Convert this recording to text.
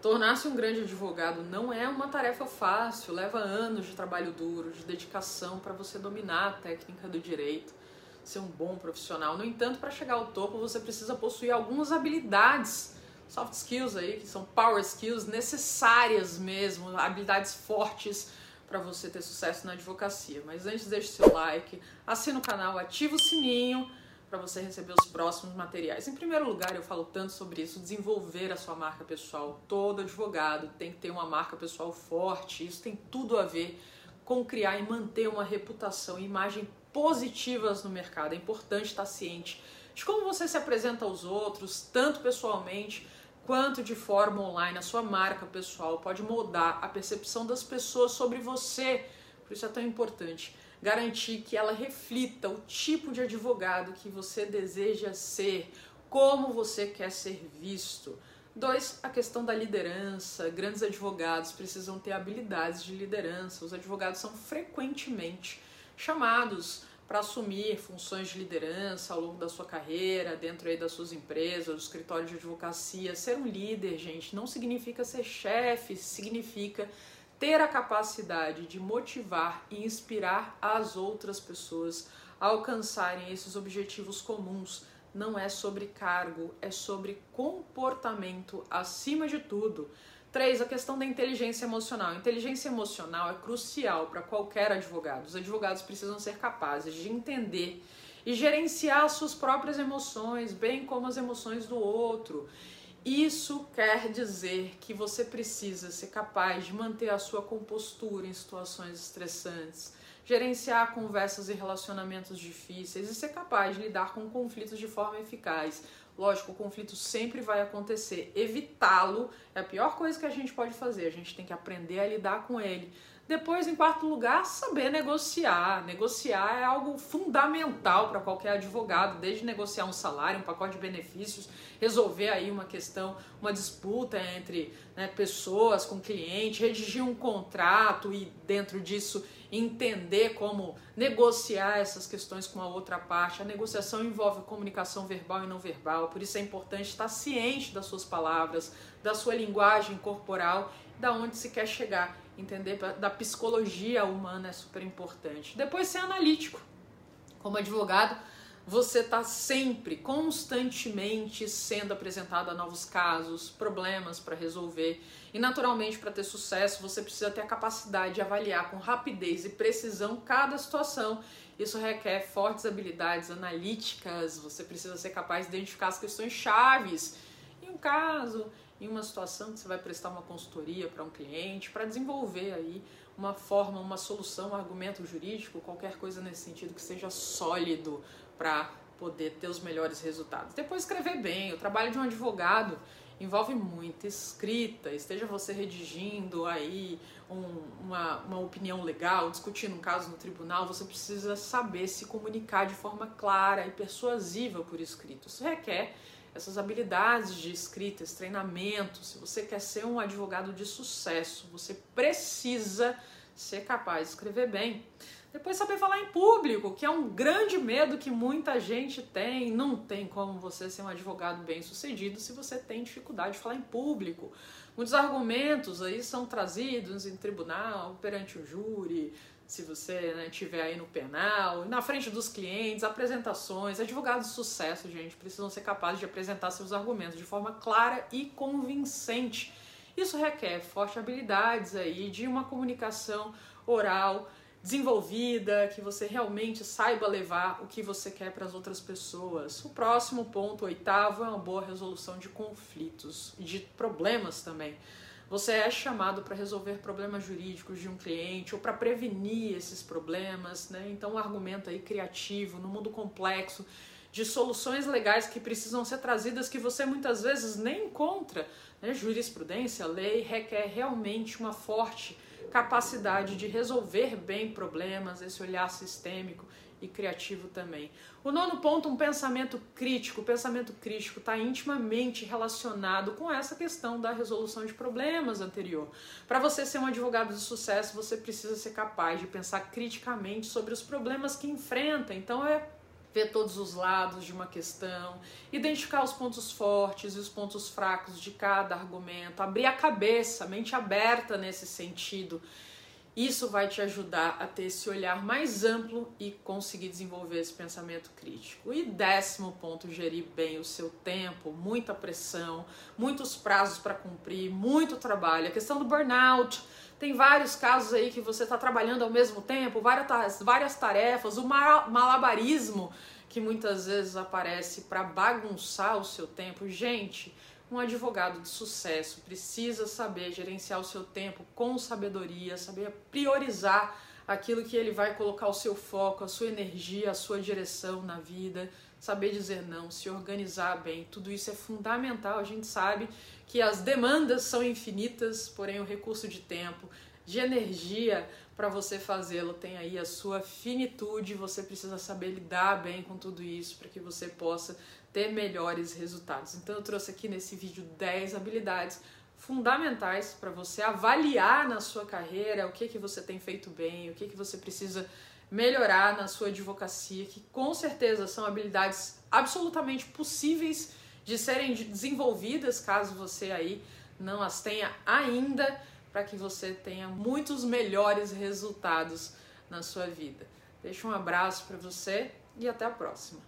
Tornar-se um grande advogado não é uma tarefa fácil, leva anos de trabalho duro, de dedicação para você dominar a técnica do direito, ser um bom profissional. No entanto, para chegar ao topo, você precisa possuir algumas habilidades, soft skills aí, que são power skills necessárias mesmo, habilidades fortes para você ter sucesso na advocacia. Mas antes, deixe seu like, assina o canal, ativa o sininho para você receber os próximos materiais. Em primeiro lugar, eu falo tanto sobre isso, desenvolver a sua marca pessoal. Todo advogado tem que ter uma marca pessoal forte. Isso tem tudo a ver com criar e manter uma reputação e imagem positivas no mercado. É importante estar ciente de como você se apresenta aos outros, tanto pessoalmente quanto de forma online. A sua marca pessoal pode moldar a percepção das pessoas sobre você. Por isso é tão importante garantir que ela reflita o tipo de advogado que você deseja ser, como você quer ser visto. Dois, a questão da liderança. Grandes advogados precisam ter habilidades de liderança. Os advogados são frequentemente chamados para assumir funções de liderança ao longo da sua carreira, dentro aí das suas empresas, do escritório de advocacia. Ser um líder, gente, não significa ser chefe, significa ter a capacidade de motivar e inspirar as outras pessoas a alcançarem esses objetivos comuns. Não é sobre cargo, é sobre comportamento acima de tudo. Três, a questão da inteligência emocional. inteligência emocional é crucial para qualquer advogado. Os advogados precisam ser capazes de entender e gerenciar suas próprias emoções, bem como as emoções do outro. Isso quer dizer que você precisa ser capaz de manter a sua compostura em situações estressantes, gerenciar conversas e relacionamentos difíceis e ser capaz de lidar com conflitos de forma eficaz. Lógico, o conflito sempre vai acontecer. Evitá-lo é a pior coisa que a gente pode fazer. A gente tem que aprender a lidar com ele depois, em quarto lugar, saber negociar. Negociar é algo fundamental para qualquer advogado, desde negociar um salário, um pacote de benefícios, resolver aí uma questão, uma disputa entre né, pessoas com cliente, redigir um contrato e dentro disso entender como negociar essas questões com a outra parte. A negociação envolve comunicação verbal e não verbal, por isso é importante estar ciente das suas palavras, da sua linguagem corporal, da onde se quer chegar entender da psicologia humana é super importante. Depois ser analítico. Como advogado, você está sempre, constantemente sendo apresentado a novos casos, problemas para resolver. E naturalmente, para ter sucesso, você precisa ter a capacidade de avaliar com rapidez e precisão cada situação. Isso requer fortes habilidades analíticas, você precisa ser capaz de identificar as questões chaves em um caso, em uma situação que você vai prestar uma consultoria para um cliente, para desenvolver aí uma forma, uma solução, um argumento jurídico, qualquer coisa nesse sentido que seja sólido para poder ter os melhores resultados. Depois escrever bem, o trabalho de um advogado envolve muita escrita, esteja você redigindo aí um, uma, uma opinião legal, discutindo um caso no tribunal, você precisa saber se comunicar de forma clara e persuasiva por escrito. Isso requer essas habilidades de escrita, esse treinamento, se você quer ser um advogado de sucesso, você precisa ser capaz de escrever bem. Depois saber falar em público, que é um grande medo que muita gente tem. Não tem como você ser um advogado bem sucedido se você tem dificuldade de falar em público. Muitos argumentos aí são trazidos em tribunal, perante o júri, se você né, tiver aí no penal, na frente dos clientes, apresentações, advogados de sucesso, gente, precisam ser capazes de apresentar seus argumentos de forma clara e convincente. Isso requer fortes habilidades aí de uma comunicação oral desenvolvida, que você realmente saiba levar o que você quer para as outras pessoas. O próximo ponto, oitavo, é uma boa resolução de conflitos e de problemas também. Você é chamado para resolver problemas jurídicos de um cliente ou para prevenir esses problemas, né? Então, um argumento aí criativo no mundo complexo de soluções legais que precisam ser trazidas que você muitas vezes nem encontra. Né? Jurisprudência, lei requer realmente uma forte capacidade de resolver bem problemas, esse olhar sistêmico e criativo também. O nono ponto, um pensamento crítico. O pensamento crítico está intimamente relacionado com essa questão da resolução de problemas anterior. Para você ser um advogado de sucesso, você precisa ser capaz de pensar criticamente sobre os problemas que enfrenta. Então é ver todos os lados de uma questão, identificar os pontos fortes e os pontos fracos de cada argumento, abrir a cabeça, mente aberta nesse sentido. Isso vai te ajudar a ter esse olhar mais amplo e conseguir desenvolver esse pensamento crítico. E décimo ponto, gerir bem o seu tempo, muita pressão, muitos prazos para cumprir, muito trabalho. A questão do burnout, tem vários casos aí que você está trabalhando ao mesmo tempo, várias, tarefas, o malabarismo que muitas vezes aparece para bagunçar o seu tempo. Gente, um advogado de sucesso precisa saber gerenciar o seu tempo com sabedoria, saber priorizar aquilo que ele vai colocar o seu foco, a sua energia, a sua direção na vida, saber dizer não, se organizar bem. Tudo isso é fundamental. A gente sabe que as demandas são infinitas, porém o recurso de tempo, de energia para você fazê-lo tem aí a sua finitude, você precisa saber lidar bem com tudo isso para que você possa ter melhores resultados. Então eu trouxe aqui nesse vídeo 10 habilidades fundamentais para você avaliar na sua carreira o que que você tem feito bem, o que que você precisa melhorar na sua advocacia, que com certeza são habilidades absolutamente possíveis de serem desenvolvidas, caso você aí não as tenha ainda, para que você tenha muitos melhores resultados na sua vida. Deixo um abraço para você e até a próxima.